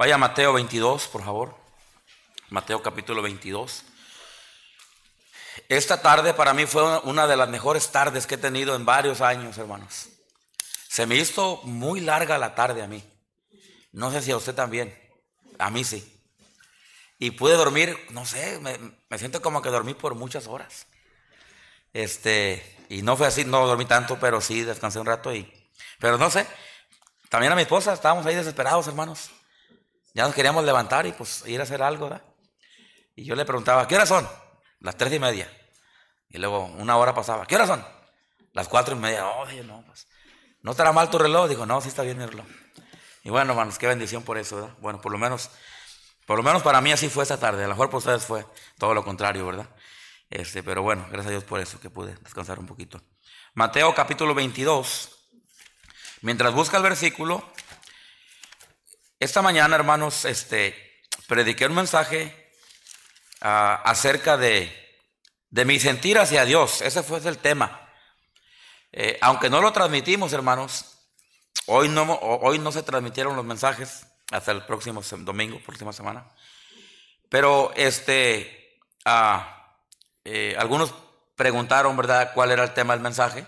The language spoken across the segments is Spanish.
Vaya Mateo 22, por favor. Mateo capítulo 22. Esta tarde para mí fue una de las mejores tardes que he tenido en varios años, hermanos. Se me hizo muy larga la tarde a mí. No sé si a usted también. A mí sí. Y pude dormir, no sé, me, siento como que dormí por muchas horas. Este, y no fue así, no dormí tanto, pero sí descansé un rato y, pero no sé, también a mi esposa estábamos ahí desesperados, hermanos. Ya nos queríamos levantar y pues ir a hacer algo, ¿verdad? Y yo le preguntaba, ¿qué horas son? Las tres y media. Y luego una hora pasaba, ¿qué horas son? Las cuatro y media. Oye, no, pues, ¿no estará mal tu reloj? Dijo, no, sí está bien mi reloj. Y bueno, hermanos, qué bendición por eso, ¿verdad? Bueno, por lo menos, por lo menos para mí así fue esta tarde. A lo mejor para ustedes fue todo lo contrario, ¿verdad? Este, pero bueno, gracias a Dios por eso, que pude descansar un poquito. Mateo capítulo 22. Mientras busca el versículo, esta mañana, hermanos, este, prediqué un mensaje ah, acerca de, de mi sentir hacia Dios. Ese fue el tema. Eh, aunque no lo transmitimos, hermanos, hoy no, hoy no se transmitieron los mensajes hasta el próximo domingo, próxima semana. Pero este, ah, eh, algunos preguntaron, ¿verdad?, cuál era el tema del mensaje.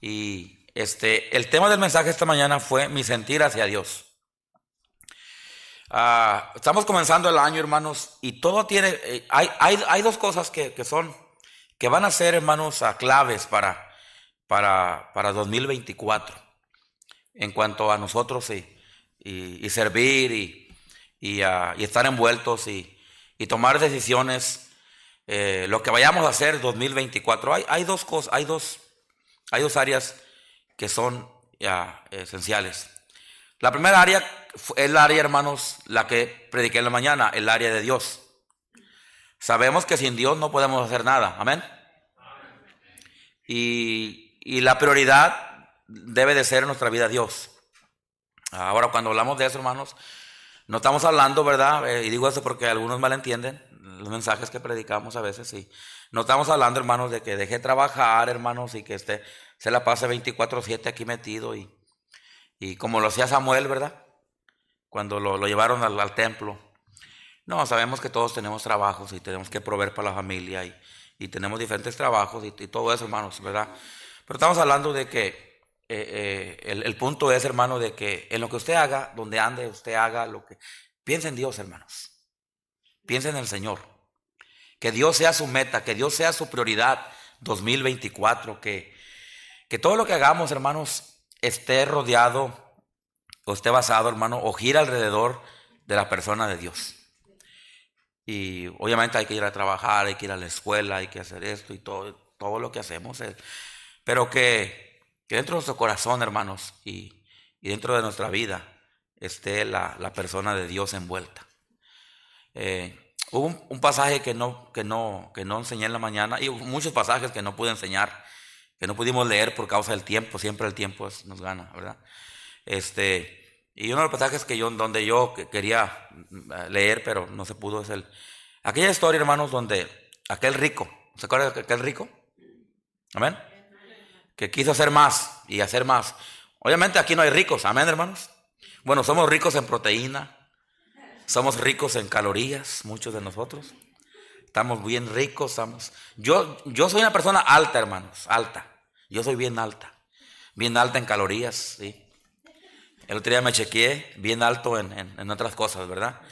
Y este, el tema del mensaje esta mañana fue mi sentir hacia Dios. Ah, estamos comenzando el año, hermanos, y todo tiene, eh, hay, hay, dos cosas que, son, que van a ser, hermanos, a claves para, para, para 2024, en cuanto a nosotros y, y, servir y, ah, y, estar envueltos y, tomar decisiones, eh, lo que vayamos a hacer 2024. Hay, hay dos cosas, hay dos, hay dos áreas que son ya esenciales. La primera área es el área, hermanos, la que prediqué en la mañana, el área de Dios. Sabemos que sin Dios no podemos hacer nada. Amén. Y, y la prioridad debe de ser en nuestra vida Dios. Ahora, cuando hablamos de eso, hermanos, no estamos hablando, ¿verdad? Eh, y digo eso porque algunos malentienden los mensajes que predicamos a veces. Y no estamos hablando, hermanos, de que deje trabajar, hermanos, y que esté, se la pase 24-7 aquí metido y, y como lo hacía Samuel, ¿verdad? Cuando lo, llevaron al, templo. No, sabemos que todos tenemos trabajos y tenemos que proveer para la familia y, y tenemos diferentes trabajos y, todo eso, hermanos, ¿verdad? Pero estamos hablando de que eh, eh, el, punto es, hermano, de que en lo que usted haga, donde ande, usted haga lo que... Piensa en Dios, hermanos. Piensa en el Señor. Que Dios sea su meta, que Dios sea su prioridad 2024, que, que todo lo que hagamos, hermanos, esté rodeado o esté basado, hermano, o gira alrededor de la persona de Dios. Y obviamente hay que ir a trabajar, hay que ir a la escuela, hay que hacer esto y todo, todo lo que hacemos. pero que, dentro de nuestro corazón, hermanos, y, dentro de nuestra vida esté la, persona de Dios envuelta. Eh, hubo un, pasaje que no, que, no, que no enseñé en la mañana y muchos pasajes que no pude enseñar que no pudimos leer por causa del tiempo, siempre el tiempo nos gana, ¿verdad? Este, y uno de los pasajes que yo, donde yo quería mm, leer, pero no se pudo, es el, aquella historia, hermanos, donde aquel rico, ¿se acuerdan de aquel rico? Amén. Que quiso hacer más y hacer más. Obviamente aquí no hay ricos, amén, hermanos. Bueno, somos ricos en proteína, somos ricos en calorías, muchos de nosotros. Estamos bien ricos, estamos. Yo, yo soy una persona alta, hermanos, alta. Yo soy bien alta. Bien alta en calorías, sí. El otro día me chequeé, bien alto en, otras cosas, ¿verdad?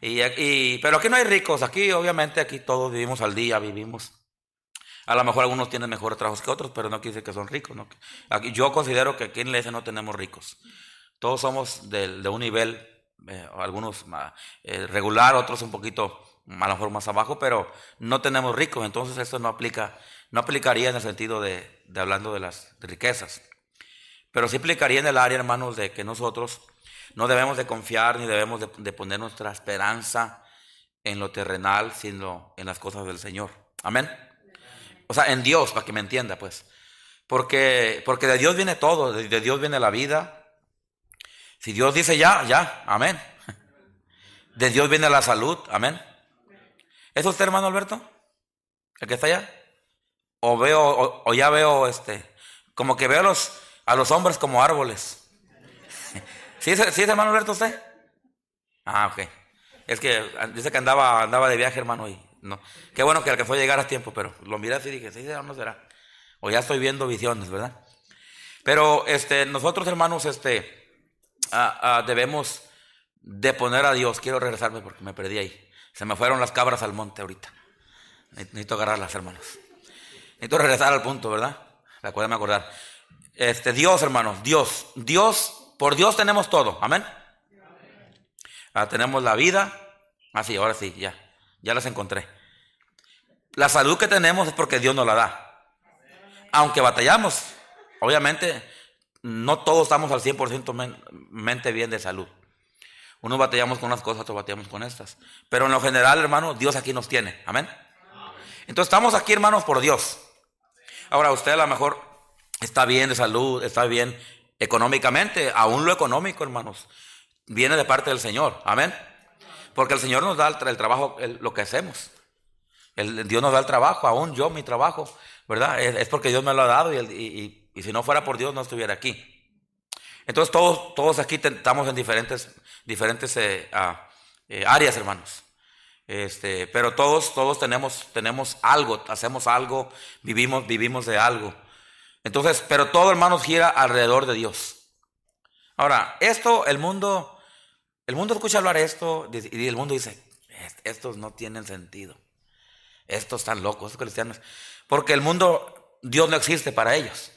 Y, pero aquí no hay ricos, aquí obviamente aquí todos vivimos al día, vivimos. A lo mejor algunos tienen mejores trabajos que otros, pero no quiere decir que son ricos. ¿no? Aquí, yo considero que aquí en la iglesia no tenemos ricos. Todos somos de, un nivel, eh, algunos eh, regular, otros un poquito a lo mejor más abajo, pero no tenemos ricos, entonces esto no aplica, no aplicaría en el sentido de, hablando de las riquezas. Pero sí aplicaría en el área, hermanos, de que nosotros no debemos de confiar ni debemos de, poner nuestra esperanza en lo terrenal, sino en las cosas del Señor. Amén. O sea, en Dios, para que me entienda, pues. Porque, porque de Dios viene todo, de Dios viene la vida. Si Dios dice ya, ya, amén. De Dios viene la salud, amén. ¿Es usted hermano Alberto? ¿El que está allá? O veo, o, ya veo este, como que veo a los, hombres como árboles. ¿Sí, es, ¿Sí, hermano Alberto usted? Ah, ok. Es que dice que andaba, andaba de viaje, hermano, y no. Qué bueno que fue a llegar a tiempo, pero lo miré así y dije, sí, no será. O ya estoy viendo visiones, ¿verdad? Pero este, nosotros, hermanos, este, ah, ah, debemos de poner a Dios. Quiero regresarme porque me perdí ahí. Se me fueron las cabras al monte ahorita. Necesito agarrarlas, hermanos. Necesito regresar al punto, ¿verdad? Recuérdame acordar. Este, Dios, hermanos, Dios, Dios, por Dios tenemos todo. Amén. Ah, tenemos la vida. Ah, sí, ahora sí, ya. Ya las encontré. La salud que tenemos es porque Dios nos la da. Aunque batallamos, obviamente, no todos estamos al 100% mente bien de salud. Unos batallamos con unas cosas, otros batallamos con estas. Pero en lo general, hermano, Dios aquí nos tiene. Amén. Entonces estamos aquí, hermanos, por Dios. Ahora, usted a lo mejor está bien de salud, está bien económicamente, aún lo económico, hermanos viene de parte del Señor. Amén. Porque el Señor nos da el, trabajo, lo que hacemos. El, Dios nos da el trabajo, aún yo mi trabajo, ¿verdad? Es, porque Dios me lo ha dado y, si no fuera por Dios no estuviera aquí. Entonces todos, todos aquí estamos en diferentes, diferentes eh, ah, eh, áreas, hermanos. Este, pero todos, todos tenemos, tenemos algo, hacemos algo, vivimos, vivimos de algo. Entonces, pero todo, hermanos, gira alrededor de Dios. Ahora, esto, el mundo, el mundo escucha hablar esto y el mundo dice, estos no tienen sentido. Estos están locos, estos cristianos. Porque el mundo, Dios no existe para ellos.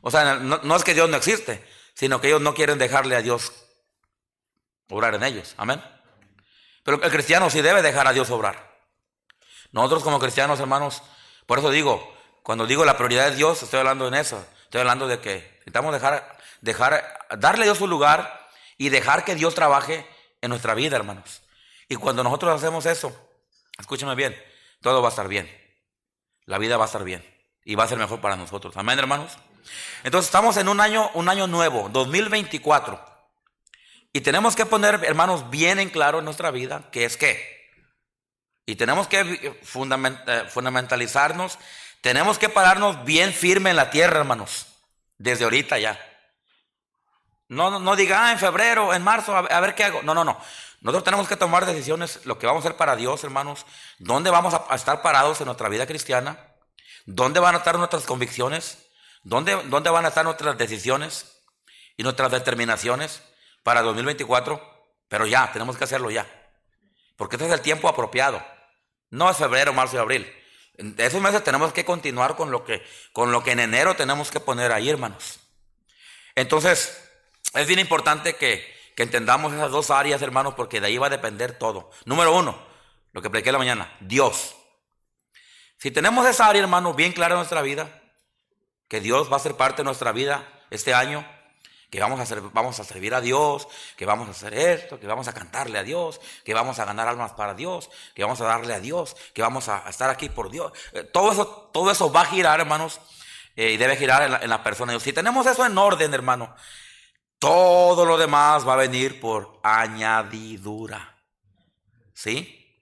O sea, no, es que Dios no existe, sino que ellos no quieren dejarle a Dios obrar en ellos. Amén. Pero el cristiano sí debe dejar a Dios obrar. Nosotros como cristianos, hermanos, por eso digo, cuando digo la prioridad de Dios, estoy hablando en eso. Estoy hablando de que necesitamos dejar, dejar, darle a Dios su lugar y dejar que Dios trabaje en nuestra vida, hermanos. Y cuando nosotros hacemos eso, escúchame bien, todo va a estar bien. La vida va a estar bien y va a ser mejor para nosotros. Amén, hermanos. Entonces estamos en un año, un año nuevo, 2024. Y tenemos que poner, hermanos, bien en claro en nuestra vida qué es qué. Y tenemos que eh, fundamentalizarnos, tenemos que pararnos bien firme en la tierra, hermanos, desde ahorita ya. No, no diga, ah, en febrero, en marzo, a, ver qué hago. No, no, no. Nosotros tenemos que tomar decisiones, lo que vamos a hacer para Dios, hermanos. ¿Dónde vamos a, estar parados en nuestra vida cristiana? ¿Dónde van a estar nuestras convicciones? ¿Dónde, ¿Dónde van a estar nuestras decisiones y nuestras determinaciones para 2024? Pero ya, tenemos que hacerlo ya. Porque este es el tiempo apropiado. No es febrero, marzo y abril. En esos meses tenemos que continuar con lo que, con lo que en enero tenemos que poner ahí, hermanos. Entonces, es bien importante que, entendamos esas dos áreas, hermanos, porque de ahí va a depender todo. Número uno, lo que prediqué la mañana, Dios. Si tenemos esa área, hermanos, bien clara en nuestra vida, que Dios va a ser parte de nuestra vida este año, que vamos a, ser, vamos a servir a Dios, que vamos a hacer esto, que vamos a cantarle a Dios, que vamos a ganar almas para Dios, que vamos a darle a Dios, que vamos a, estar aquí por Dios. Eh, todo eso, todo eso va a girar, hermanos, eh, y debe girar en la, en la persona de Dios. Si tenemos eso en orden, hermano, todo lo demás va a venir por añadidura. ¿Sí?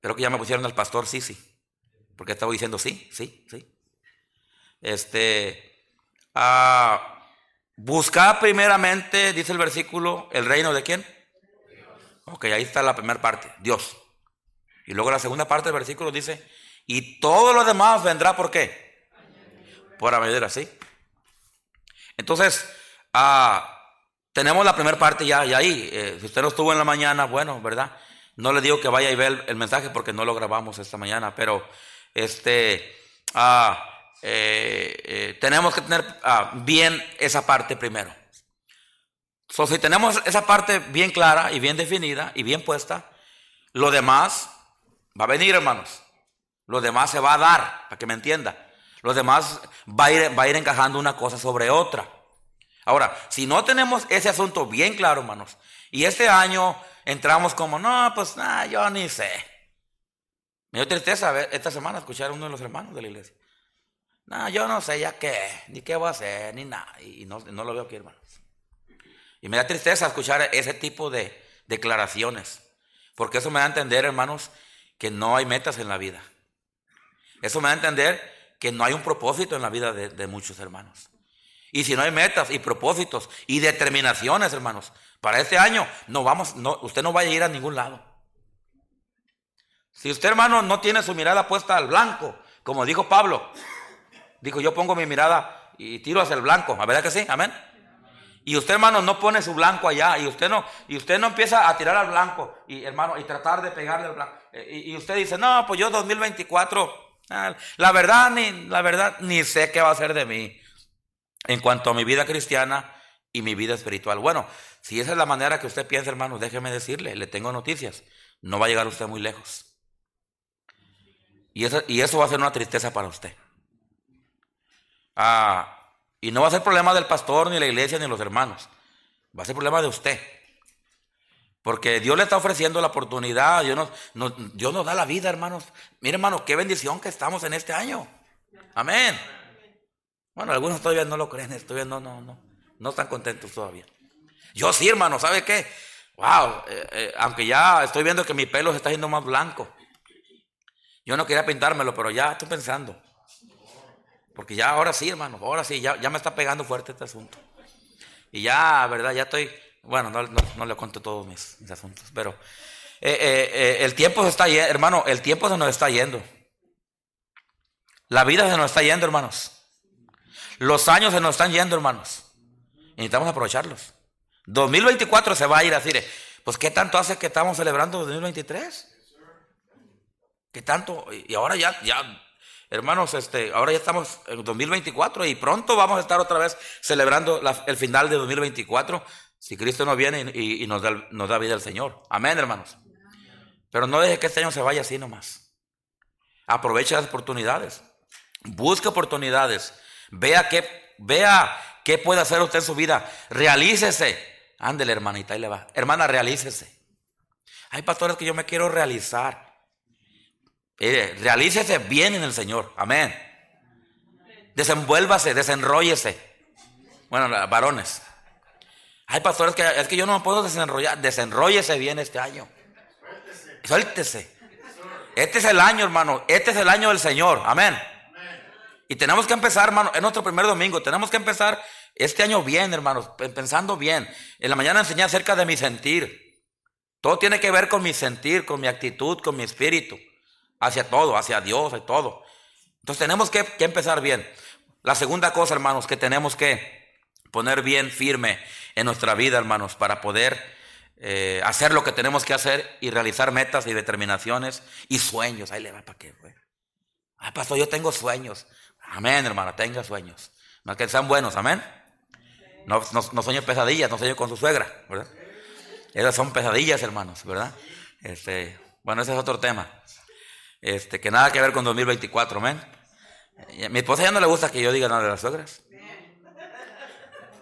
Creo que ya me pusieron al pastor sí, sí. Porque estaba diciendo sí, sí, sí. Este. Ah, buscar primeramente, dice el versículo, el reino de quién? Ok, ahí está la primera parte, Dios. Y luego la segunda parte del versículo dice, y todo lo demás vendrá por qué? Por añadidura, ¿sí? Entonces, Ah, tenemos la primera parte ya, ahí. Eh, si usted no estuvo en la mañana, bueno, ¿verdad? No le digo que vaya y vea el, mensaje porque no lo grabamos esta mañana, pero este, ah, eh, eh, tenemos que tener ah, bien esa parte primero. So, si tenemos esa parte bien clara y bien definida y bien puesta, lo demás va a venir, hermanos. Lo demás se va a dar, para que me entienda. Lo demás va a ir, va a ir encajando una cosa sobre otra. Ahora, si no tenemos ese asunto bien claro, hermanos, y este año entramos como, no, pues nada, yo ni sé. Me dio tristeza esta semana escuchar a uno de los hermanos de la iglesia. No, yo no sé ya qué, ni qué voy a hacer, ni nada. Y no, lo veo aquí, hermanos. Y me da tristeza escuchar ese tipo de declaraciones. Porque eso me da a entender, hermanos, que no hay metas en la vida. Eso me da a entender que no hay un propósito en la vida de muchos hermanos. Y si no hay metas y propósitos y determinaciones, hermanos, para este año, no vamos, no, usted no va a ir a ningún lado. Si usted, hermano, no tiene su mirada puesta al blanco, como dijo Pablo, dijo, yo pongo mi mirada y tiro hacia el blanco, ¿a verdad que sí? Amén. Y usted, hermano, no pone su blanco allá y usted no, y usted no empieza a tirar al blanco y, hermano, y tratar de pegarle al blanco. Eh, y, usted dice, no, pues yo 2024, ah, la verdad, ni, la verdad, ni sé qué va a ser de mí en cuanto a mi vida cristiana y mi vida espiritual. Bueno, si esa es la manera que usted piensa, hermano, déjeme decirle, le tengo noticias. No va a llegar usted muy lejos. Y eso, y eso va a ser una tristeza para usted. Ah, y no va a ser problema del pastor, ni la iglesia, ni los hermanos. Va a ser problema de usted. Porque Dios le está ofreciendo la oportunidad, Dios nos, Dios nos da la vida, hermanos. Mire, hermano, qué bendición que estamos en este año. Amén. Bueno, algunos todavía no lo creen, todavía no, no, no, no están contentos todavía. Yo sí, hermano, ¿sabe qué? Wow, eh, eh, aunque ya estoy viendo que mi pelo se está yendo más blanco. Yo no quería pintármelo, pero ya estoy pensando. Porque ya ahora sí, hermano, ahora sí, ya, me está pegando fuerte este asunto. Y ya, ¿verdad? Ya estoy, bueno, no, le cuento todos mis, asuntos, pero eh, eh, eh, el tiempo se está yendo, hermano, el tiempo se nos está yendo. La vida se nos está yendo, hermanos. Los años se nos están yendo, hermanos. Necesitamos aprovecharlos. 2024 se va a ir así. Pues, ¿qué tanto hace que estamos celebrando 2023? ¿Qué tanto? Y ahora ya, ya Hermanos, este, ahora ya estamos en 2024 y pronto vamos a estar otra vez celebrando el final de 2024 si Cristo nos viene y, nos, da, vida al Señor. Amén, hermanos. Pero no deje que este año se vaya así nomás. Aproveche las oportunidades. Busque oportunidades. Vea qué, vea qué puede hacer usted en su vida. Realícese. Ándele, hermanita, ahí le va. Hermana, realícese. Hay pastores que yo me quiero realizar. Eh, realícese bien en el Señor. Amén. Desenvuélvase, desenróllese. Bueno, varones. Hay pastores que es que yo no puedo desenrollar. Desenróllese bien este año. Suéltese. Este es el año, hermano. Este es el año del Señor. Amén. Y tenemos que empezar, hermano, en nuestro primer domingo. Tenemos que empezar este año bien, hermanos, pensando bien. En la mañana enseñé acerca de mi sentir. Todo tiene que ver con mi sentir, con mi actitud, con mi espíritu hacia todo, hacia Dios, y todo. Entonces tenemos que, empezar bien. La segunda cosa, hermanos, que tenemos que poner bien firme en nuestra vida, hermanos, para poder eh, hacer lo que tenemos que hacer y realizar metas y determinaciones y sueños. Ahí le va para qué, güey. Ah, pastor, yo tengo sueños. Amén, hermana, tenga sueños. No que sean buenos, amén. No, no, no sueño pesadillas, no sueño con su suegra, ¿verdad? Esas son pesadillas, hermanos, ¿verdad? Este, bueno, ese es otro tema. Este, que nada que ver con 2024, amén. Mi esposa ya no le gusta que yo diga nada de las suegras.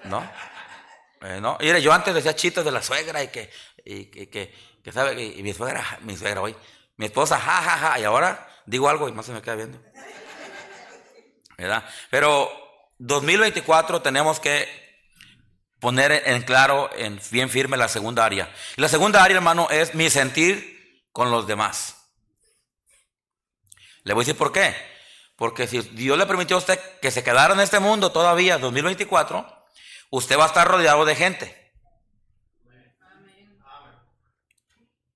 ¿No? Eh, no. Mire, yo antes decía chistes de la suegra y que, y, que, que, sabe, y, mi suegra, mi suegra hoy, mi esposa, ja, ja, ja, y ahora digo algo y más se me queda viendo. ¿Verdad? Pero 2024 tenemos que poner en claro, en bien firme la segunda área. Y la segunda área, hermano, es mi sentir con los demás. Le voy a decir por qué. Porque si Dios le permitió a usted que se quedara en este mundo todavía 2024, usted va a estar rodeado de gente.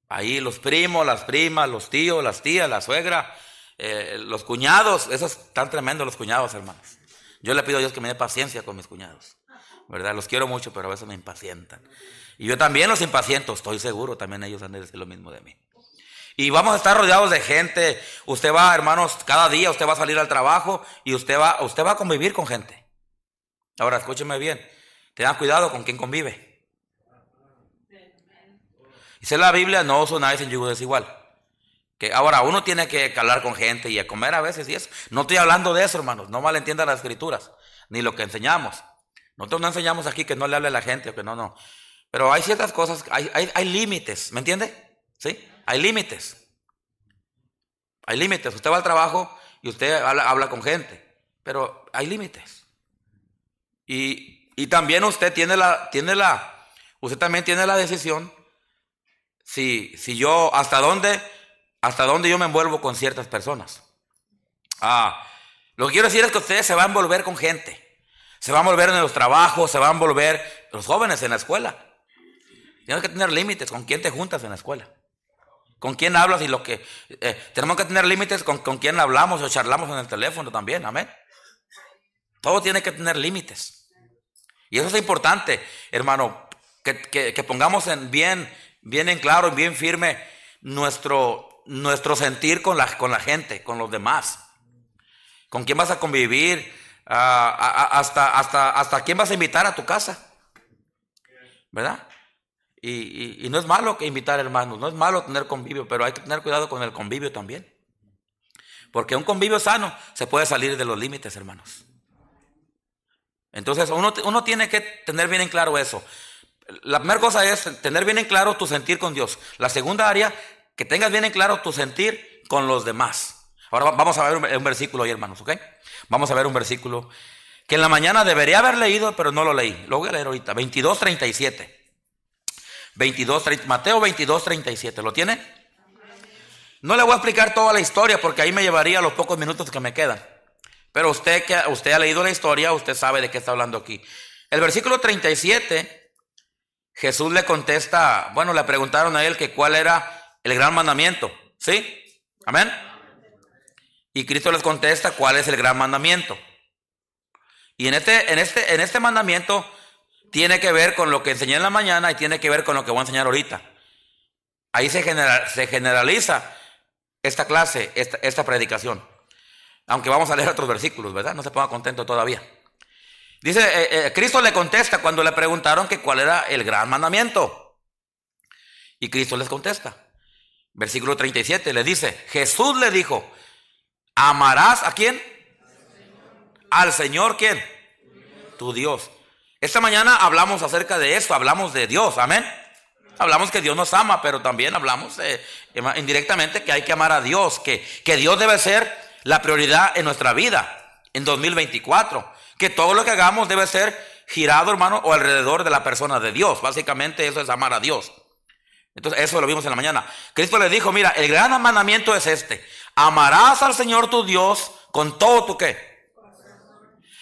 Ahí los primos, las primas, los tíos, las tías, la suegra, eh, los cuñados, esos están tremendos los cuñados, hermanos. Yo le pido a Dios que me dé paciencia con mis cuñados. ¿Verdad? Los quiero mucho, pero a veces me impacientan. Y yo también los impaciento, estoy seguro, también ellos han de decir lo mismo de mí. Y vamos a estar rodeados de gente. Usted va, hermanos, cada día usted va a salir al trabajo y usted va, usted va a convivir con gente. Ahora, escúcheme bien. Tengan cuidado con quien convive. Dice la Biblia, no os unáis en yugo desigual. Que ahora uno tiene que hablar con gente y a comer a veces y eso. No estoy hablando de eso, hermanos. No malentiendan las escrituras, ni lo que enseñamos. Nosotros no enseñamos aquí que no le hable a la gente o que no, no. Pero hay ciertas cosas, hay, hay, hay límites, ¿me entiende? ¿Sí? Hay límites. Hay límites. Usted va al trabajo y usted habla, con gente, pero hay límites. Y, y, también usted tiene la, tiene la, usted también tiene la decisión si, si yo, hasta dónde, hasta dónde yo me envuelvo con ciertas personas. Ah, lo que quiero decir es que usted se va a envolver con gente. Se van a volver en los trabajos, se van a volver los jóvenes en la escuela. Tienes que tener límites con quién te juntas en la escuela. Con quién hablas y lo que... Eh, tenemos que tener límites con, con quién hablamos o charlamos en el teléfono también, amén. Todo tiene que tener límites. Y eso es importante, hermano, que, que, pongamos en bien, bien en claro y bien firme nuestro, nuestro sentir con la, con la gente, con los demás. ¿Con quién vas a convivir? Ah, hasta, hasta, hasta quién vas a invitar a tu casa. ¿Verdad? Y, no es malo que invitar hermanos, no es malo tener convivio, pero hay que tener cuidado con el convivio también. Porque un convivio sano se puede salir de los límites, hermanos. Entonces uno, tiene que tener bien en claro eso. La primera cosa es tener bien en claro tu sentir con Dios. La segunda área, que tengas bien en claro tu sentir con los demás. Ahora vamos a ver un, versículo ahí, hermanos, ¿ok? Vamos a ver un versículo que en la mañana debería haber leído, pero no lo leí. Lo voy a leer ahorita. 22, 37. 22, Mateo 22, 37. ¿Lo tiene? No le voy a explicar toda la historia porque ahí me llevaría los pocos minutos que me quedan. Pero usted que usted ha leído la historia, usted sabe de qué está hablando aquí. El versículo 37, Jesús le contesta, bueno, le preguntaron a él que cuál era el gran mandamiento. ¿Sí? Amén. Y Cristo les contesta cuál es el gran mandamiento. Y en este, en este, en este mandamiento tiene que ver con lo que enseñé en la mañana y tiene que ver con lo que voy a enseñar ahorita. Ahí se, se generaliza esta clase, esta, esta, predicación. Aunque vamos a leer otros versículos, ¿verdad? No se ponga contento todavía. Dice, eh, eh, Cristo le contesta cuando le preguntaron que cuál era el gran mandamiento. Y Cristo les contesta. Versículo 37 le dice, Jesús le dijo, ¿amarás a quién? Al Señor, ¿quién? Tu Dios. Esta mañana hablamos acerca de esto, hablamos de Dios, amén. Hablamos que Dios nos ama, pero también hablamos eh, indirectamente que hay que amar a Dios, que, que Dios debe ser la prioridad en nuestra vida en 2024, que todo lo que hagamos debe ser girado, hermano, o alrededor de la persona de Dios. Básicamente eso es amar a Dios. Entonces, eso lo vimos en la mañana. Cristo le dijo, mira, el gran mandamiento es este. Amarás al Señor tu Dios con todo tu qué.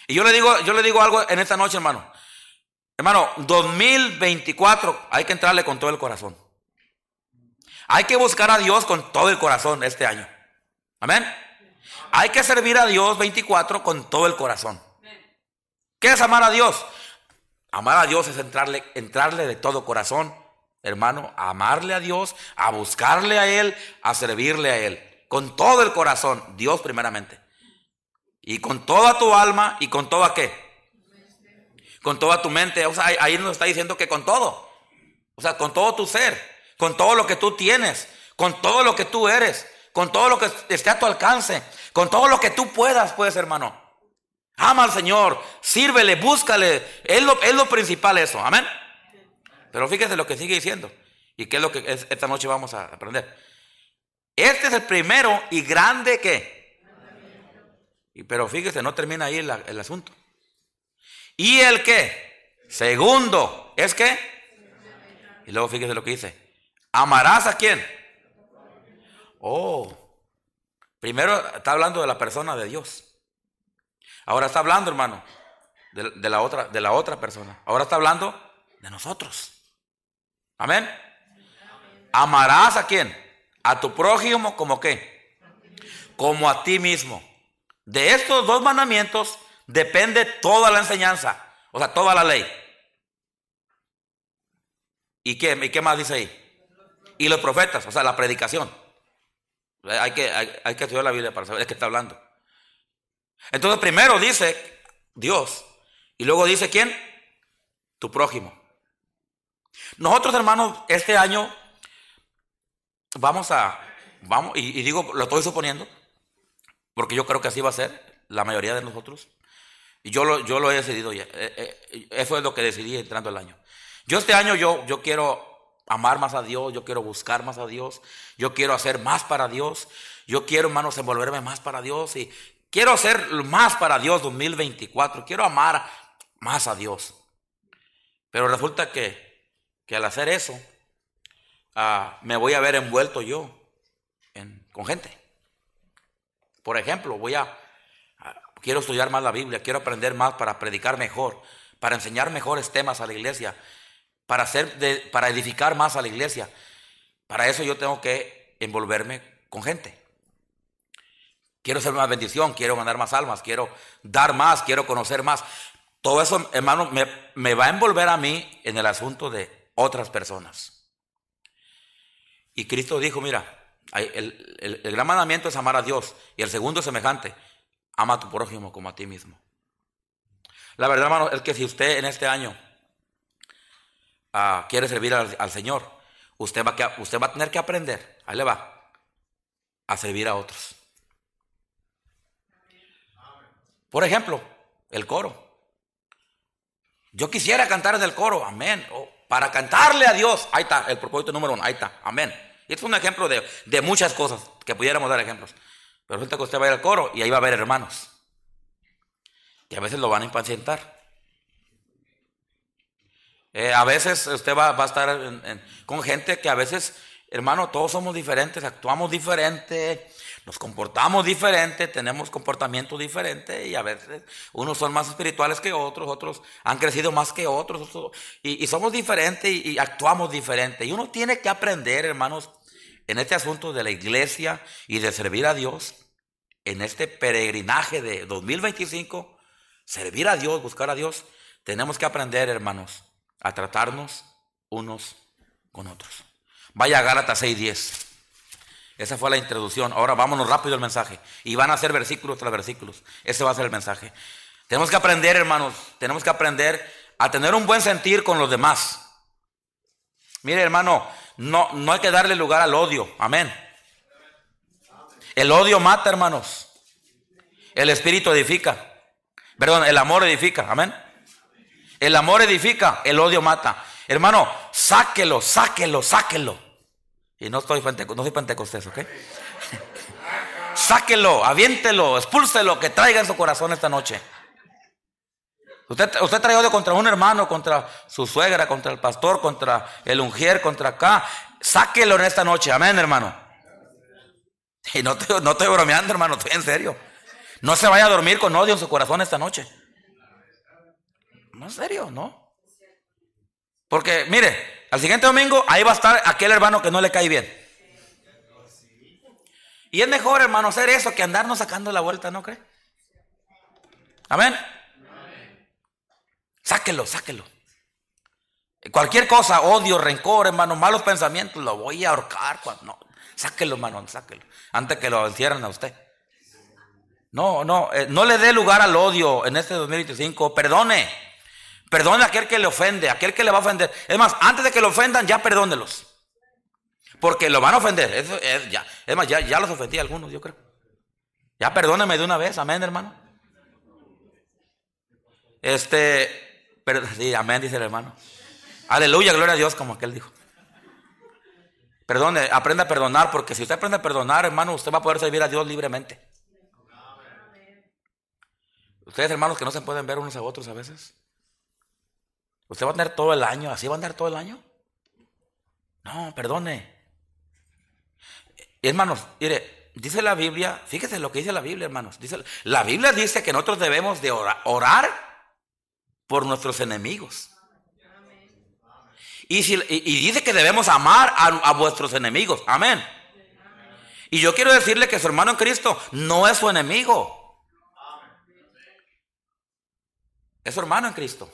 Y yo le digo, yo le digo algo en esta noche, hermano. Hermano, 2024 hay que entrarle con todo el corazón. Hay que buscar a Dios con todo el corazón este año. Amén. Hay que servir a Dios 24 con todo el corazón. ¿Qué es amar a Dios? Amar a Dios es entrarle, entrarle de todo corazón, hermano, amarle a Dios, a buscarle a Él, a servirle a Él. Con todo el corazón, Dios primeramente. Y con toda tu alma y con toda qué? Con toda tu mente. O sea, ahí nos está diciendo que con todo. O sea, con todo tu ser, con todo lo que tú tienes, con todo lo que tú eres, con todo lo que esté a tu alcance, con todo lo que tú puedas, pues, hermano. Ama al Señor, sírvele, búscale. Es lo, es lo principal eso, amén. Pero fíjese lo que sigue diciendo. Y qué es lo que esta noche vamos a aprender. Este es el primero y grande que. Pero fíjese, no termina ahí el asunto. ¿Y el qué? Segundo, ¿es qué? Y luego fíjese lo que dice. ¿Amarás a quién? Oh, primero está hablando de la persona de Dios. Ahora está hablando, hermano, de, la, otra, de la otra persona. Ahora está hablando de nosotros. Amén. ¿Amarás a quién? A tu prójimo como qué? Como a ti mismo. De estos dos mandamientos depende toda la enseñanza, o sea, toda la ley. ¿Y qué, y qué más dice ahí? Y los profetas, o sea, la predicación. Hay que, hay, que estudiar la Biblia para saber de qué está hablando. Entonces, primero dice Dios, y luego dice quién? Tu prójimo. Nosotros, hermanos, este año vamos a, vamos, y, y digo, lo estoy suponiendo, porque yo creo que así va a ser la mayoría de nosotros. Y yo lo, yo lo he decidido ya. Eh, eh, eso es lo que decidí entrando el año. Yo este año yo, yo quiero amar más a Dios, yo quiero buscar más a Dios, yo quiero hacer más para Dios, yo quiero, hermanos, envolverme más para Dios y quiero hacer más para Dios 2024, quiero amar más a Dios. Pero resulta que, que al hacer eso, ah, me voy a ver envuelto yo con gente. Por ejemplo, voy a quiero estudiar más la Biblia, quiero aprender más para predicar mejor, para enseñar mejores temas a la iglesia, para, hacer para edificar más a la iglesia. Para eso yo tengo que envolverme con gente. Quiero ser más bendición, quiero ganar más almas, quiero dar más, quiero conocer más. Todo eso, hermano, me, me va a envolver a mí en el asunto de otras personas. Y Cristo dijo, mira, el, el, gran mandamiento es amar a Dios y el segundo es semejante, ama a tu prójimo como a ti mismo. La verdad, hermano, es que si usted en este año ah, quiere servir al, Señor, usted va, a, usted va a tener que aprender, ahí le va, a servir a otros. Por ejemplo, el coro. Yo quisiera cantar en el coro, amén. para cantarle a Dios, ahí está, el propósito número uno, ahí está, amén. Y es un ejemplo de, de muchas cosas que pudiéramos dar ejemplos. Pero resulta que usted va a ir al coro y ahí va a haber hermanos. Que a veces lo van a impacientar. Eh, a veces usted va, va a estar con gente que a veces, hermano, todos somos diferentes, actuamos diferente, nos comportamos diferente, tenemos comportamiento diferente y a veces unos son más espirituales que otros, otros han crecido más que otros y, somos diferentes y, actuamos diferente. Y uno tiene que aprender, hermanos, en este asunto de la iglesia y de servir a Dios, en este peregrinaje de 2025, servir a Dios, buscar a Dios, tenemos que aprender, hermanos, a tratarnos unos con otros. Vaya a Gálatas 6:10. Esa fue la introducción. Ahora vámonos rápido al mensaje. Y van a ser versículos tras versículos. Ese va a ser el mensaje. Tenemos que aprender, hermanos, tenemos que aprender a tener un buen sentir con los demás. Mire, hermano, no, no hay que darle lugar al odio. Amén. El odio mata, hermanos. El espíritu edifica. Perdón, el amor edifica. Amén. El amor edifica, el odio mata. Hermano, sáquelo, sáquelo, sáquelo. Y no, estoy no soy pentecostés, ¿ok? sáquelo, aviéntelo, expúlselo, que traiga en su corazón esta noche. Usted, usted trae odio contra un hermano, contra su suegra, contra el pastor, contra el ungier, contra acá. Sáquelo en esta noche. Amén, hermano. Y no, no estoy bromeando, hermano, estoy en serio. No se vaya a dormir con odio en su corazón esta noche. No, en serio, no. Porque, mire, al siguiente domingo ahí va a estar aquel hermano que no le cae bien. Y es mejor, hermano, hacer eso que andarnos sacando la vuelta, ¿no cree? Amén. Sáquelo, sáquelo. Cualquier cosa, odio, rencor, hermano, malos pensamientos, lo voy a ahorcar. No, sáquelo, hermano, sáquelo. Antes que lo encierren a usted. No, no, eh, no le dé lugar al odio en este 2025. Perdone. Perdone a aquel que le ofende, a aquel que le va a ofender. Es más, antes de que lo ofendan, ya perdónelos. Porque lo van a ofender. es, ya. es más, ya, ya los ofendí a algunos, yo creo. Ya perdóneme de una vez, amén, hermano. Este, pero, sí, amén, dice el hermano. Aleluya, gloria a Dios, como aquel dijo. Perdone, aprenda a perdonar, porque si usted aprende a perdonar, hermano, usted va a poder servir a Dios libremente. Ustedes, hermanos, que no se pueden ver unos a otros a veces. ¿Usted va a tener todo el año? ¿Así va a andar todo el año? No, perdone. Hermanos, mire, dice la Biblia, fíjese lo que dice la Biblia, hermanos. Dice, la Biblia dice que nosotros debemos de orar por nuestros enemigos. Y, dice que debemos amar a, vuestros enemigos. Amén. Y yo quiero decirle que su hermano en Cristo no es su enemigo. Es su hermano en Cristo.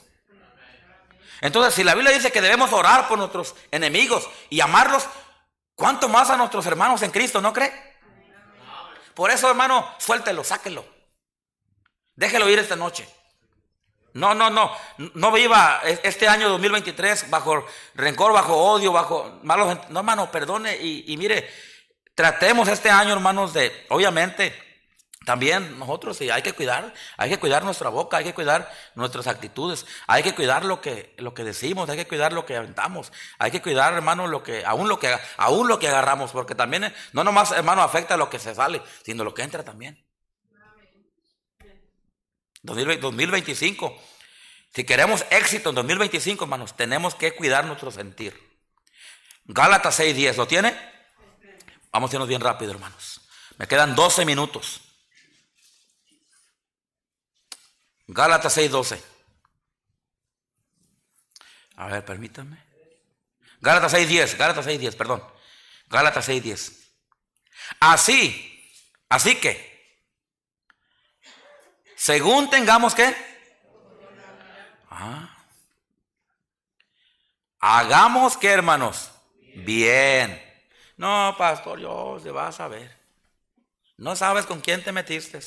Entonces, si la Biblia dice que debemos orar por nuestros enemigos y amarlos, ¿cuánto más a nuestros hermanos en Cristo, no cree? Por eso, hermano, suéltelo, sáquelo. Déjelo ir esta noche. No, no, no. No viva este año 2023 bajo rencor, bajo odio, bajo malos. No, hermano, perdone. Y, mire, tratemos este año, hermanos, de, obviamente, también nosotros sí, hay que cuidar, hay que cuidar nuestra boca, hay que cuidar nuestras actitudes, hay que cuidar lo que, lo que decimos, hay que cuidar lo que aventamos, hay que cuidar, hermano, lo que, aún lo que, aún lo que agarramos, porque también, no nomás, hermano, afecta lo que se sale, sino lo que entra también. 2025. Si queremos éxito en 2025, hermanos, tenemos que cuidar nuestro sentir. Gálatas 6:10, ¿lo tiene? Vamos a irnos bien rápido, hermanos. Me quedan 12 minutos. Gálatas 6:12. A ver, permítame. Gálatas 6:10, Gálatas 6:10, perdón. Gálatas 6:10. Así, así que, según tengamos que, ah, hagamos que hermanos, bien. No, pastor, yo se va a saber. No sabes con quién te metiste.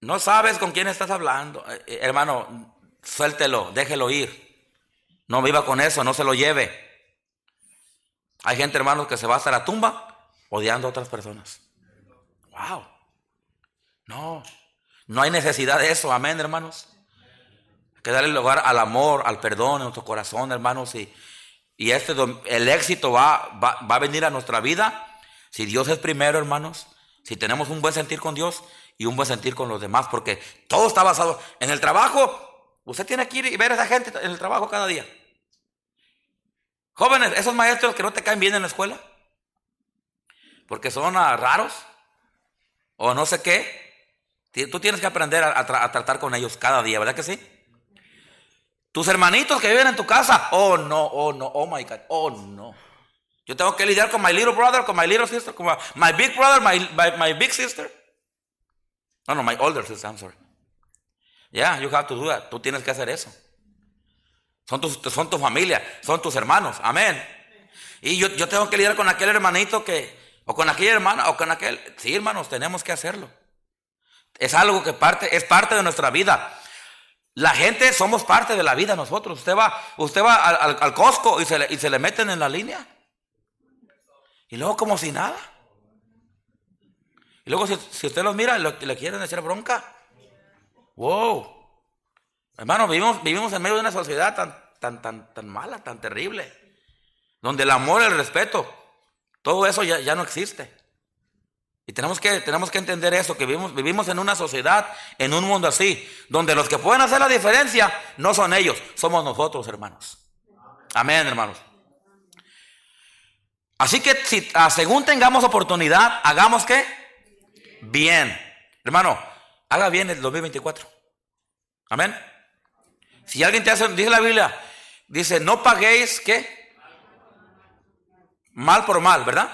No sabes con quién estás hablando. Eh, eh, hermano, suéltelo, déjelo ir. No viva con eso, no se lo lleve. Hay gente, hermano, que se va hasta la tumba odiando a otras personas. Wow. No, no hay necesidad de eso. Amén, hermanos. Hay que darle lugar al amor, al perdón en nuestro corazón, hermanos. Y, y este, el éxito va, va, va a venir a nuestra vida si Dios es primero, hermanos. Si tenemos un buen sentir con Dios y un buen sentir con los demás, porque todo está basado en el trabajo. Usted tiene que ir y ver a esa gente en el trabajo cada día. Jóvenes, esos maestros que no te caen bien en la escuela, porque son raros o no sé qué, tú tienes que aprender a, tratar con ellos cada día, ¿verdad que sí? Tus hermanitos que viven en tu casa, oh no, oh no, oh my God, oh no. Yo tengo que lidiar con my little brother, con my little sister, con my, big brother, my, big sister. No, no, my older sister, I'm sorry. Yeah, you have to do that. Tú tienes que hacer eso. Son, tus, son tu familia, son tus hermanos. Amén. Y yo, yo tengo que lidiar con aquel hermanito que, o con aquella hermana, o con aquel. Sí, hermanos, tenemos que hacerlo. Es algo que parte, es parte de nuestra vida. La gente somos parte de la vida nosotros. Usted va, usted va al, al, Costco y se, le, y se le meten en la línea. Y luego como si nada. Y luego si, usted los mira, le, le quieren echar bronca. Wow. Hermano, vivimos, vivimos en medio de una sociedad tan, tan, tan, tan mala, tan terrible. Donde el amor, el respeto, todo eso ya, ya no existe. Y tenemos que, tenemos que entender eso, que vivimos, vivimos en una sociedad, en un mundo así, donde los que pueden hacer la diferencia no son ellos, somos nosotros, hermanos. Amén, hermanos. Así que si ah, según tengamos oportunidad, hagamos que bien. Hermano, haga bien el 2024. Amén. Si alguien te hace, dice la Biblia, dice, no paguéis qué? Mal por mal, ¿verdad?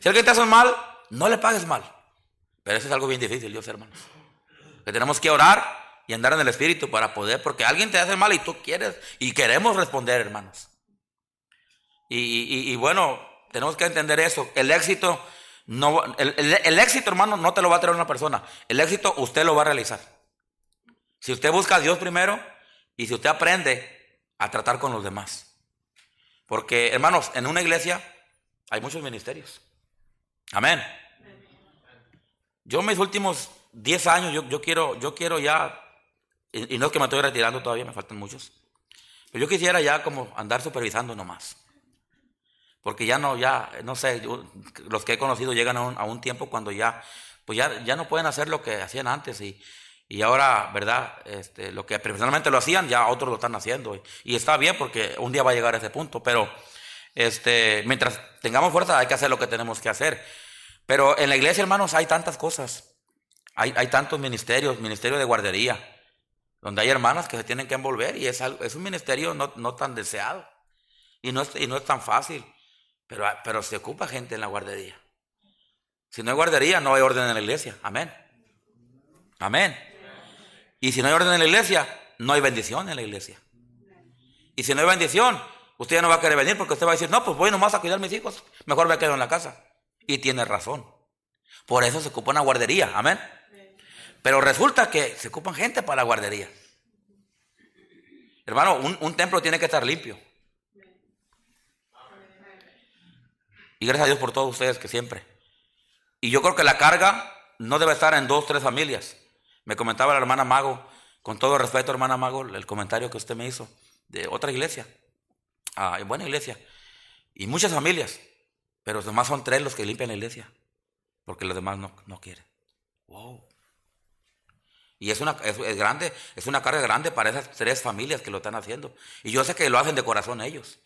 Si alguien te hace mal, no le pagues mal. Pero eso es algo bien difícil, Dios hermanos. Que tenemos que orar y andar en el Espíritu para poder, porque alguien te hace mal y tú quieres y queremos responder, hermanos. Y, bueno, tenemos que entender eso. El éxito, no, el éxito, hermano, no te lo va a traer una persona. El éxito usted lo va a realizar. Si usted busca a Dios primero y si usted aprende a tratar con los demás. Porque, hermanos, en una iglesia hay muchos ministerios. Amén. Yo mis últimos 10 años, yo, quiero, yo quiero ya, y, no es que me estoy retirando todavía, me faltan muchos, pero yo quisiera ya como andar supervisando nomás. Porque ya no, ya, no sé, los que he conocido llegan a un, tiempo cuando ya, pues ya, ya no pueden hacer lo que hacían antes y, y ahora, ¿verdad? Este, lo que personalmente lo hacían, ya otros lo están haciendo. Y está bien porque un día va a llegar a ese punto. Pero este, mientras tengamos fuerza hay que hacer lo que tenemos que hacer. Pero en la iglesia, hermanos, hay tantas cosas. Hay, hay tantos ministerios, ministerio de guardería, donde hay hermanas que se tienen que envolver y es, es un ministerio no, no tan deseado. Y no, es, y no es tan fácil. Pero, pero se ocupa gente en la guardería. Si no hay guardería, no hay orden en la iglesia. Amén. Amén. Y si no hay orden en la iglesia, no hay bendición en la iglesia. Y si no hay bendición, usted ya no va a querer venir porque usted va a decir, no, pues voy nomás a cuidar a mis hijos, mejor me quedo en la casa. Y tiene razón. Por eso se ocupa una guardería, amén. Pero resulta que se ocupan gente para la guardería. Hermano, un, templo tiene que estar limpio. Y gracias a Dios por todos ustedes que siempre. Y yo creo que la carga no debe estar en dos, tres familias. Me comentaba la hermana Mago, con todo respeto, hermana Mago, el comentario que usted me hizo de otra iglesia, ah, buena iglesia, y muchas familias, pero los demás son tres los que limpian la iglesia, porque los demás no, no quieren. Wow. Y es una, es, grande, es una carga grande para esas tres familias que lo están haciendo. Y yo sé que lo hacen de corazón ellos.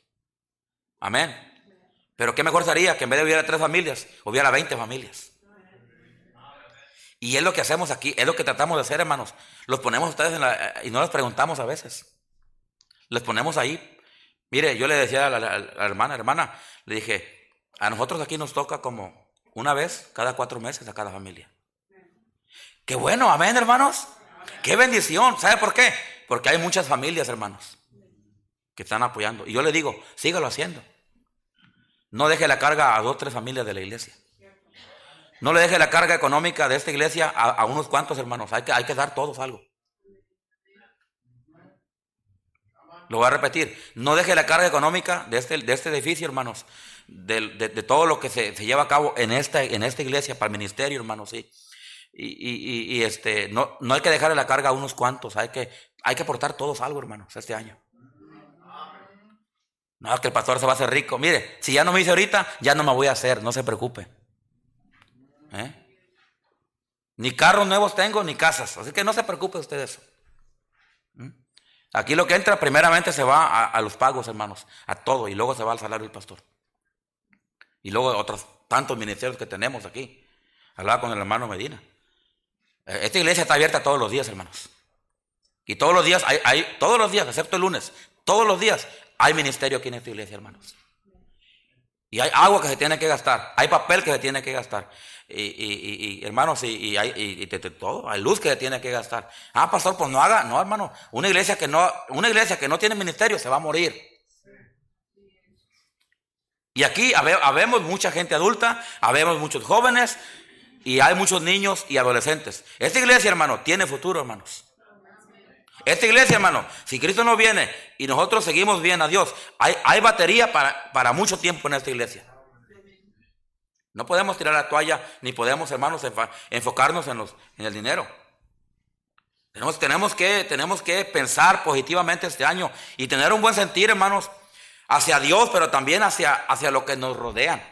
Amén. Pero qué mejor sería que en vez de hubiera tres familias, hubiera veinte familias. Y es lo que hacemos aquí, es lo que tratamos de hacer, hermanos. Los ponemos ustedes en la, y no les preguntamos a veces. Les ponemos ahí. Mire, yo le decía a la, hermana, hermana, le dije, a nosotros aquí nos toca como una vez cada cuatro meses a cada familia. Qué bueno, amén, hermanos. Qué bendición. ¿Sabe por qué? Porque hay muchas familias, hermanos, que están apoyando. Y yo le digo, sígalo haciendo. No deje la carga a dos o tres familias de la iglesia. No le deje la carga económica de esta iglesia a, unos cuantos hermanos. Hay que, hay que dar todos algo. Lo voy a repetir. No deje la carga económica de este, de este edificio, hermanos. De, todo lo que se, lleva a cabo en esta, en esta iglesia, para el ministerio, hermanos, sí. Y, este, no, no hay que dejarle la carga a unos cuantos. Hay que, hay que aportar todos algo, hermanos, este año. No, que el pastor se va a hacer rico. Mire, si ya no me hice ahorita, ya no me voy a hacer, no se preocupe. ¿Eh? Ni carros nuevos tengo, ni casas. Así que no se preocupe usted de eso. ¿Mm? Aquí lo que entra primeramente se va a, los pagos, hermanos, a todo, y luego se va al salario del pastor. Y luego otros tantos ministerios que tenemos aquí. Hablaba con el hermano Medina. Eh, esta iglesia está abierta todos los días, hermanos. Y todos los días, hay, hay, todos los días, excepto el lunes, todos los días hay ministerio aquí en esta iglesia, hermanos. Y hay agua que se tiene que gastar, hay papel que se tiene que gastar. Y, hermanos, y, hay todo, hay luz que se tiene que gastar. Ah, pastor, pues no haga, no, hermano. Una iglesia que no, una iglesia que no tiene ministerio se va a morir. Y aquí habemos mucha gente adulta, habemos muchos jóvenes y hay muchos niños y adolescentes. Esta iglesia, hermano, tiene futuro, hermanos. Esta iglesia, hermano, si Cristo no viene y nosotros seguimos bien a Dios, hay, hay batería para, para mucho tiempo en esta iglesia. No podemos tirar la toalla, ni podemos, hermanos, enfocarnos en, los, en el dinero. Tenemos, tenemos, que, tenemos que pensar positivamente este año y tener un buen sentir, hermanos, hacia Dios, pero también hacia, hacia lo que nos rodean.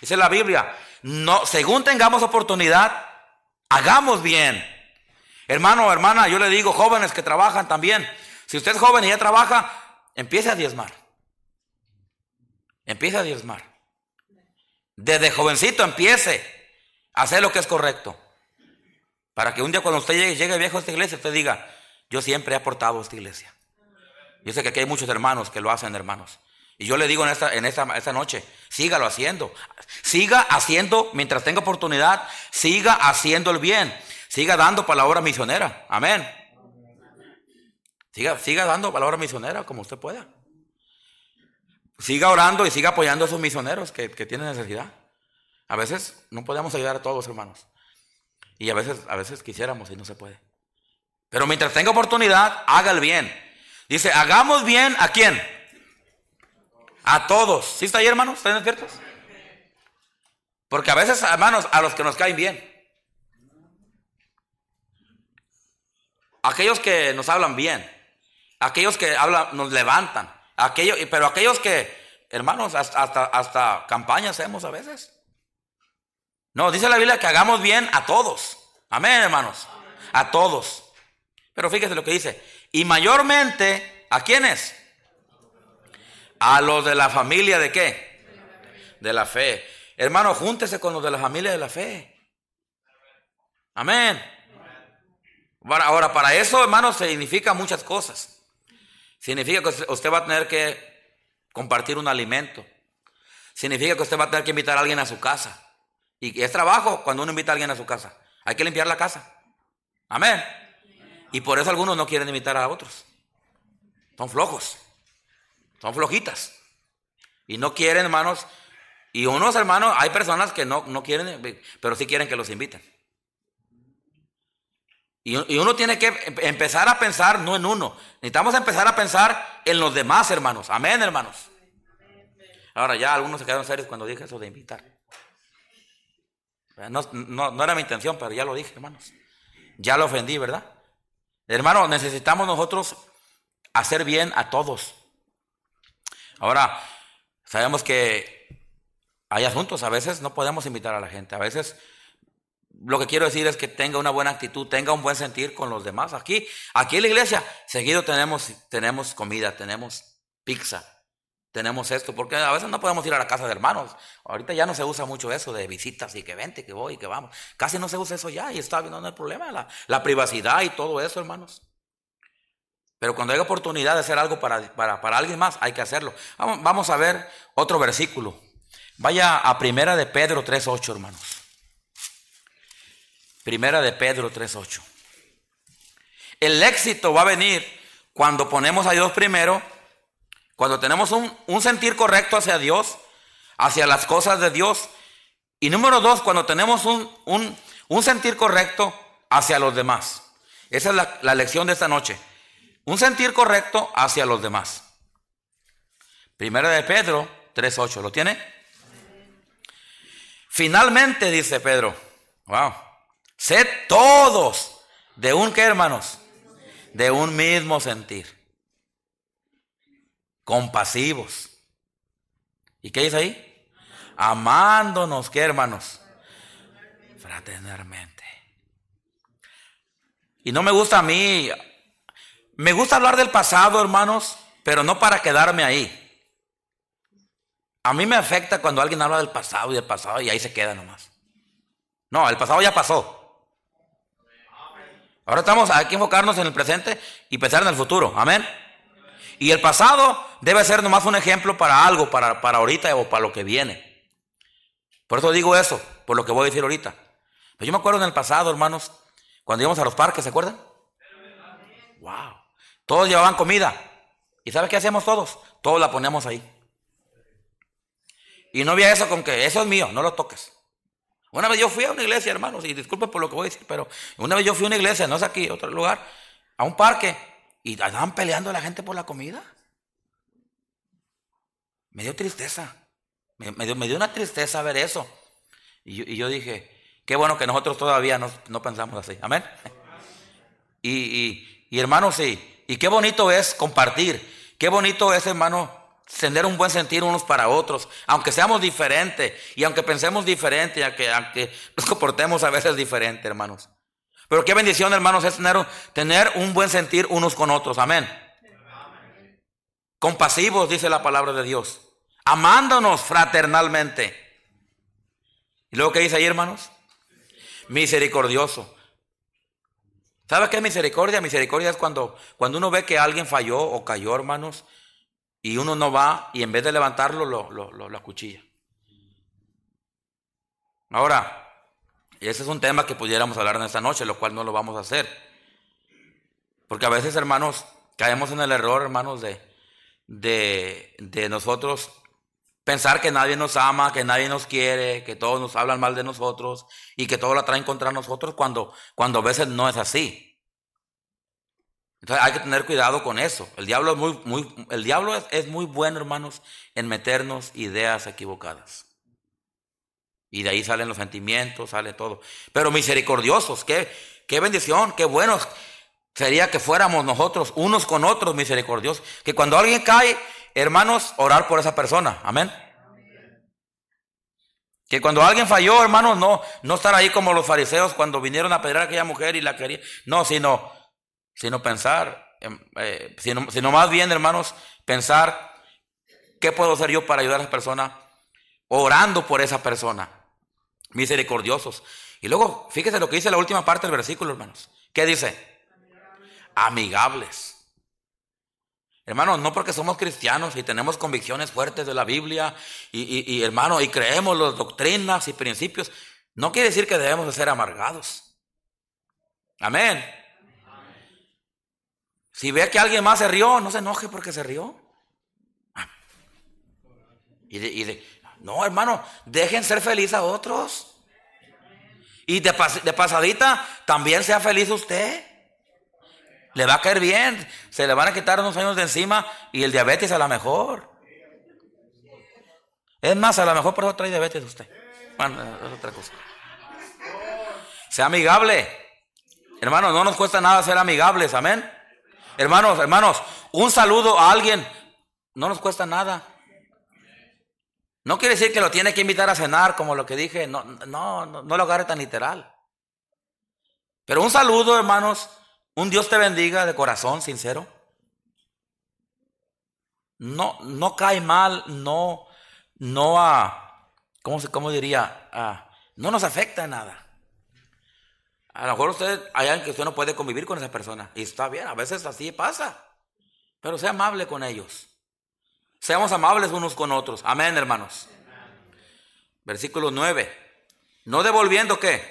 Dice la Biblia, no, según tengamos oportunidad, hagamos bien. Hermano hermana, yo le digo, jóvenes que trabajan también, si usted es joven y ya trabaja, empiece a diezmar. Empiece a diezmar. Desde jovencito empiece a hacer lo que es correcto. Para que un día cuando usted llegue, llegue viejo a esta iglesia, usted diga, yo siempre he aportado a esta iglesia. Yo sé que aquí hay muchos hermanos que lo hacen, hermanos. Y yo le digo en esta, en esta, esta noche, sígalo haciendo. Siga haciendo mientras tenga oportunidad, siga haciendo el bien. Siga dando para la obra misionera. Amén. Siga, siga dando para la obra misionera como usted pueda. Siga orando y siga apoyando a esos misioneros que, tienen necesidad. A veces no podemos ayudar a todos, hermanos. Y a veces, a veces quisiéramos y no se puede. Pero mientras tenga oportunidad, haga el bien. Dice, hagamos bien a quién? A todos. ¿Sí está ahí, hermanos? ¿Están despiertos? Porque a veces, hermanos, a los que nos caen bien. aquellos que nos hablan bien, aquellos que hablan, nos levantan, aquellos, pero aquellos que, hermanos, hasta, hasta, campañas hacemos a veces. No, dice la Biblia que hagamos bien a todos. Amén, hermanos. A todos. Pero fíjese lo que dice. Y mayormente, ¿a quiénes? A los de la familia de qué? De la fe. Hermano, júntese con los de la familia de la fe. Amén. Ahora, para eso, hermano, significa muchas cosas. Significa que usted va a tener que compartir un alimento. Significa que usted va a tener que invitar a alguien a su casa. Y es trabajo cuando uno invita a alguien a su casa. Hay que limpiar la casa. Amén. Y por eso algunos no quieren invitar a otros. Son flojos. Son flojitas. Y no quieren, hermanos. Y unos hermanos, hay personas que no, no quieren, pero sí quieren que los inviten. Y, uno tiene que em, empezar a pensar no en uno. Necesitamos empezar a pensar en los demás, hermanos. Amén, hermanos. Ahora ya algunos se quedaron serios cuando dije eso de invitar. No, no, era mi intención, pero ya lo dije, hermanos. Ya lo ofendí, ¿verdad? Hermano, necesitamos nosotros hacer bien a todos. Ahora, sabemos que hay asuntos, a veces no podemos invitar a la gente, a veces lo que quiero decir es que tenga una buena actitud, tenga un buen sentir con los demás. Aquí, aquí en la iglesia, seguido tenemos, tenemos comida, tenemos pizza, tenemos esto, porque a veces no podemos ir a la casa de hermanos. Ahorita ya no se usa mucho eso de visitas y que vente, que voy, que vamos. Casi no se usa eso ya y está viendo el problema, la, la, privacidad y todo eso, hermanos. Pero cuando hay oportunidad de hacer algo para, para, para alguien más, hay que hacerlo. Vamos, vamos, a ver otro versículo. Vaya a Primera de Pedro 3.8, hermanos. Primera de Pedro 3.8. El éxito va a venir cuando ponemos a Dios primero, cuando tenemos un, un sentir correcto hacia Dios, hacia las cosas de Dios. Y número dos, cuando tenemos un, un, un sentir correcto hacia los demás. Esa es la, la lección de esta noche. Un sentir correcto hacia los demás. Primera de Pedro 3.8. ¿Lo tiene? Finalmente, dice Pedro, wow, sed todos de un qué, hermanos, de un mismo sentir, compasivos. ¿Y qué dice ahí? Amándonos, ¿qué, hermanos? Fraternalmente. Y no me gusta a mí, me gusta hablar del pasado, hermanos, pero no para quedarme ahí. A mí me afecta cuando alguien habla del pasado y del pasado y ahí se queda nomás. No, el pasado ya pasó. Ahora estamos aquí enfocarnos en el presente y pensar en el futuro. Amén. Y el pasado debe ser nomás un ejemplo para algo, para, para ahorita o para lo que viene. Por eso digo eso, por lo que voy a decir ahorita. Pero yo me acuerdo en el pasado, hermanos, cuando íbamos a los parques, ¿se acuerdan? Wow. Todos llevaban comida. ¿Y sabes qué hacíamos todos? Todos la poníamos ahí. Y no había eso con que eso es mío, no lo toques. Una vez yo fui a una iglesia, hermanos, y disculpen por lo que voy a decir, pero una vez yo fui a una iglesia, no es aquí, otro lugar, a un parque, y estaban peleando la gente por la comida. Me dio tristeza. Me, dio, me dio, una tristeza ver eso. Y yo, dije, qué bueno que nosotros todavía no, no pensamos así. Amén. Y, y, hermanos, sí. Y qué bonito es compartir. Qué bonito es, hermano, tener un buen sentir unos para otros, aunque seamos diferentes y aunque pensemos diferente, y aunque, aunque nos comportemos a veces diferente, hermanos. Pero qué bendición, hermanos, es tener, tener un buen sentir unos con otros. Amén. Compasivos, dice la palabra de Dios. Amándonos fraternalmente. ¿Y luego qué dice ahí, hermanos? Misericordioso. ¿Sabes qué es misericordia? Misericordia es cuando, cuando uno ve que alguien falló o cayó, hermanos, y uno no va y en vez de levantarlo lo, lo, lo, acuchilla. Ahora, ese es un tema que pudiéramos hablar en esta noche, lo cual no lo vamos a hacer. Porque a veces, hermanos, caemos en el error, hermanos, de, de, de nosotros pensar que nadie nos ama, que nadie nos quiere, que todos nos hablan mal de nosotros y que todos la traen contra nosotros cuando, cuando a veces no es así. Entonces hay que tener cuidado con eso. El diablo es muy, muy, el diablo es, muy bueno, hermanos, en meternos ideas equivocadas. Y de ahí salen los sentimientos, sale todo. Pero misericordiosos, qué, qué bendición, qué buenos sería que fuéramos nosotros unos con otros misericordiosos. Que cuando alguien cae, hermanos, orar por esa persona. Amén. Que cuando alguien falló, hermanos, no, no estar ahí como los fariseos cuando vinieron a pedir a aquella mujer y la querían. No, sino sino pensar, eh, sino, sino, más bien, hermanos, pensar qué puedo hacer yo para ayudar a esa persona, orando por esa persona, misericordiosos. Y luego, fíjese lo que dice la última parte del versículo, hermanos. ¿Qué dice? Amigables. Hermanos, no porque somos cristianos y tenemos convicciones fuertes de la Biblia y, hermanos, y creemos las doctrinas y principios, no quiere decir que debemos de ser amargados. Amén. Si ve que alguien más se rió, no se enoje porque se rió. Y de, no, hermano, dejen ser feliz a otros. Y de, de pasadita, también sea feliz usted. Le va a caer bien. Se le van a quitar unos años de encima y el diabetes a lo mejor. Es más, a lo mejor por eso trae diabetes usted. Bueno, es otra cosa. Sea amigable. Hermano, no nos cuesta nada ser amigables, amén. Hermanos, hermanos, un saludo a alguien no nos cuesta nada. No quiere decir que lo tiene que invitar a cenar, como lo que dije. No, no, no, lo agarre tan literal. Pero un saludo, hermanos, un Dios te bendiga de corazón, sincero. no, no cae mal, no, no, a, ¿cómo, se, cómo diría? no nos afecta nada. A lo mejor usted, hay alguien que usted no puede convivir con esa persona. Y está bien, a veces así pasa. Pero sea amable con ellos. Seamos amables unos con otros. Amén, hermanos. Versículo 9. No devolviendo qué?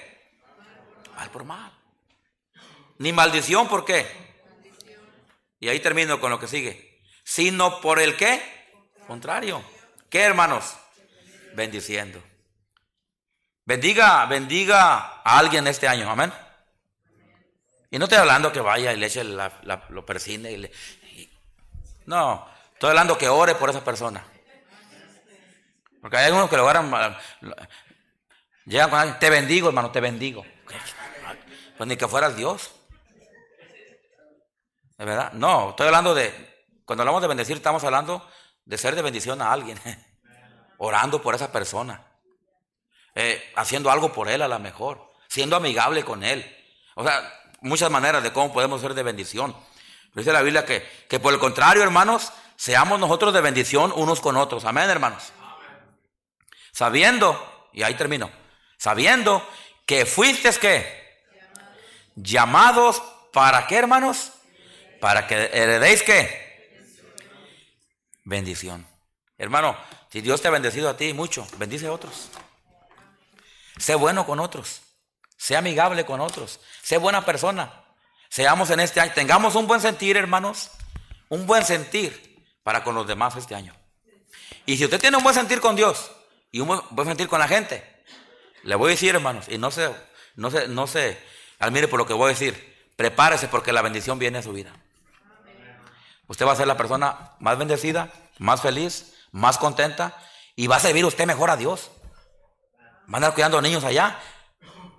Mal por mal. Ni maldición, ¿por qué? Y ahí termino con lo que sigue. Sino por el qué? Contrario. ¿Qué, hermanos? Bendiciendo. Bendiga, bendiga a alguien este año, amén. Y no estoy hablando que vaya y le eche lo persine y le... no, estoy hablando que ore por esa persona. Porque hay algunos que lo agarran, llegan con alguien, te bendigo hermano, te bendigo. Pues ni que fueras Dios. ¿De verdad? No, estoy hablando de, cuando hablamos de bendecir, estamos hablando de ser de bendición a alguien. Orando por esa persona. Eh, haciendo algo por él a lo mejor, siendo amigable con él. O sea, muchas maneras de cómo podemos ser de bendición. Dice la Biblia que, que por el contrario, hermanos, seamos nosotros de bendición unos con otros. Amén, hermanos. Sabiendo, y ahí termino, sabiendo que fuisteis que llamados para qué, hermanos? Para que heredéis qué? Bendición. Hermano, si Dios te ha bendecido a ti mucho, bendice a otros. Sé bueno con otros. Sé amigable con otros. Sé buena persona. Seamos en este año. Tengamos un buen sentir, hermanos. Un buen sentir para con los demás este año. Y si usted tiene un buen sentir con Dios y un buen sentir con la gente, le voy a decir, hermanos, y no se, no se, no se admire por lo que voy a decir. Prepárese porque la bendición viene a su vida. Usted va a ser la persona más bendecida, más feliz, más contenta y va a servir usted mejor a Dios. Van a andar cuidando a niños allá,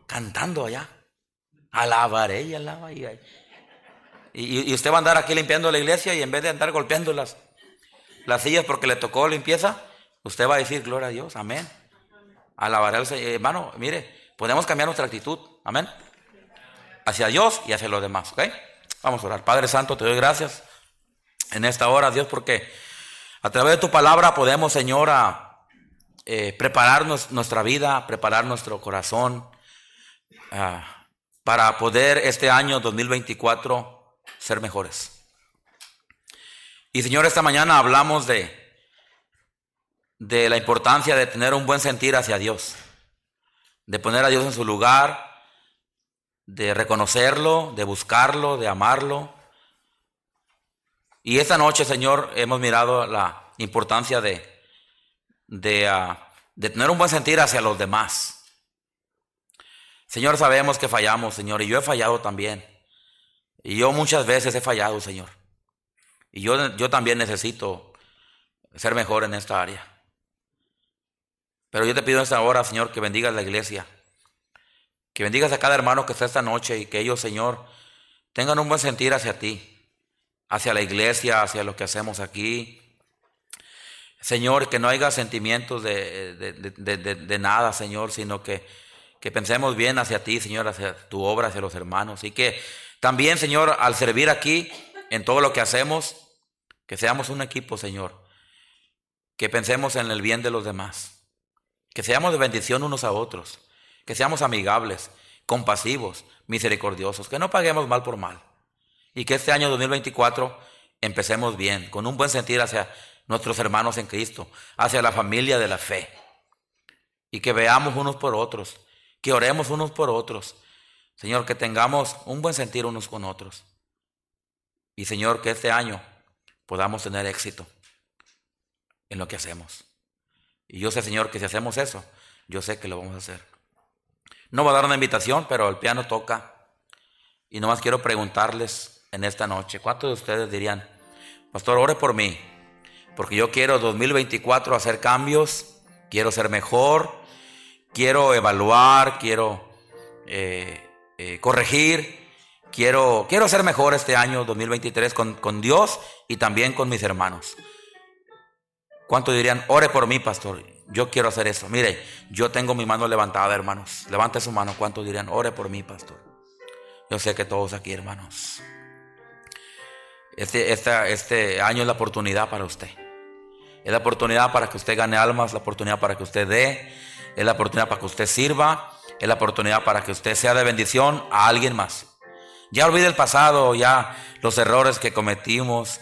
cantando allá. Alabaré y alaba. Y, y, usted va a andar aquí limpiando la iglesia y en vez de andar golpeando las, las sillas porque le tocó limpieza, usted va a decir gloria a Dios, amén. Alabaré al Señor. Hermano, mire, podemos cambiar nuestra actitud, amén. Hacia Dios y hacia los demás, ¿ok? Vamos a orar. Padre Santo, te doy gracias en esta hora, Dios, porque a través de tu palabra podemos, Señor, a eh, preparar nuestra vida, preparar nuestro corazón ah, para poder este año 2024 ser mejores. Y Señor, esta mañana hablamos de, de la importancia de tener un buen sentir hacia Dios, de poner a Dios en su lugar, de reconocerlo, de buscarlo, de amarlo. Y esta noche, Señor, hemos mirado la importancia de, Ah, de, tener un buen sentir hacia los demás. Señor, sabemos que fallamos, Señor, y yo he fallado también. Y yo muchas veces he fallado, Señor. Y yo, yo también necesito ser mejor en esta área. Pero yo te pido en esta hora, Señor, que bendigas la iglesia. Que bendigas a cada hermano que está esta noche y que ellos, Señor, tengan un buen sentir hacia ti, hacia la iglesia, hacia lo que hacemos aquí, Señor, que no haya sentimientos de, nada, Señor, sino que, que pensemos bien hacia ti, Señor, hacia tu obra, hacia los hermanos. Y que también, Señor, al servir aquí, en todo lo que hacemos, que seamos un equipo, Señor. Que pensemos en el bien de los demás. Que seamos de bendición unos a otros. Que seamos amigables, compasivos, misericordiosos. Que no paguemos mal por mal. Y que este año 2024 empecemos bien, con un buen sentir hacia nuestros hermanos en Cristo, hacia la familia de la fe. Y que veamos unos por otros, que oremos unos por otros. Señor, que tengamos un buen sentir unos con otros. Y Señor, que este año podamos tener éxito en lo que hacemos. Y yo sé, Señor, que si hacemos eso, yo sé que lo vamos a hacer. No voy a dar una invitación, pero el piano toca. Y nomás quiero preguntarles en esta noche, ¿cuántos de ustedes dirían, Pastor, ore por mí? porque yo quiero 2024 hacer cambios, quiero ser mejor, quiero evaluar, quiero eh, eh, corregir, quiero, quiero ser mejor este año 2023 con, con Dios y también con mis hermanos. ¿Cuánto dirían, ore por mí, pastor? Yo quiero hacer eso. Mire, yo tengo mi mano levantada, hermanos. Levante su mano. ¿Cuántos dirían, ore por mí, pastor? Yo sé que todos aquí, hermanos. Este, este año es la oportunidad para usted. Es la oportunidad para que usted gane almas, la oportunidad para que usted dé, es la oportunidad para que usted sirva, es la oportunidad para que usted sea de bendición a alguien más. Ya olvide el pasado, ya los errores que cometimos,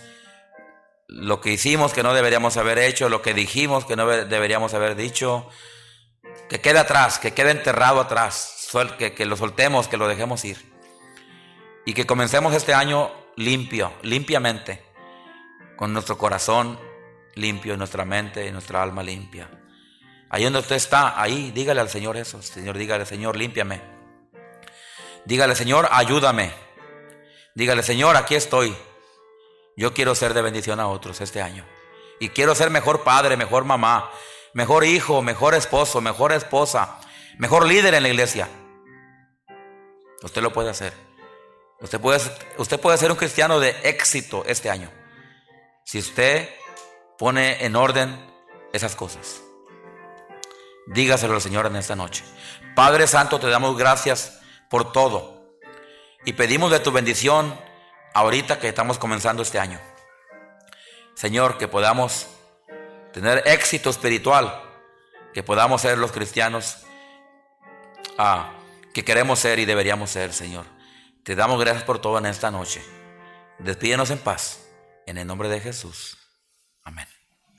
lo que hicimos que no deberíamos haber hecho, lo que dijimos que no deberíamos haber dicho, que quede atrás, que quede enterrado atrás, que, que lo soltemos, que lo dejemos ir. Y que comencemos este año limpio, limpiamente, con nuestro corazón limpio, nuestra mente y nuestra alma limpia. Ahí donde usted está, ahí, dígale al Señor eso. Señor, dígale, Señor, límpiame. Dígale, Señor, ayúdame. Dígale, Señor, aquí estoy. Yo quiero ser de bendición a otros este año. Y quiero ser mejor padre, mejor mamá, mejor hijo, mejor esposo, mejor esposa, mejor líder en la iglesia. Usted lo puede hacer. Usted puede, usted puede ser un cristiano de éxito este año. Si usted pone en orden esas cosas. Dígaselo al Señor en esta noche. Padre Santo, te damos gracias por todo. Y pedimos de tu bendición ahorita que estamos comenzando este año. Señor, que podamos tener éxito espiritual, que podamos ser los cristianos ah, que queremos ser y deberíamos ser, Señor. Te damos gracias por todo en esta noche. Despídenos en paz. En el nombre de Jesús.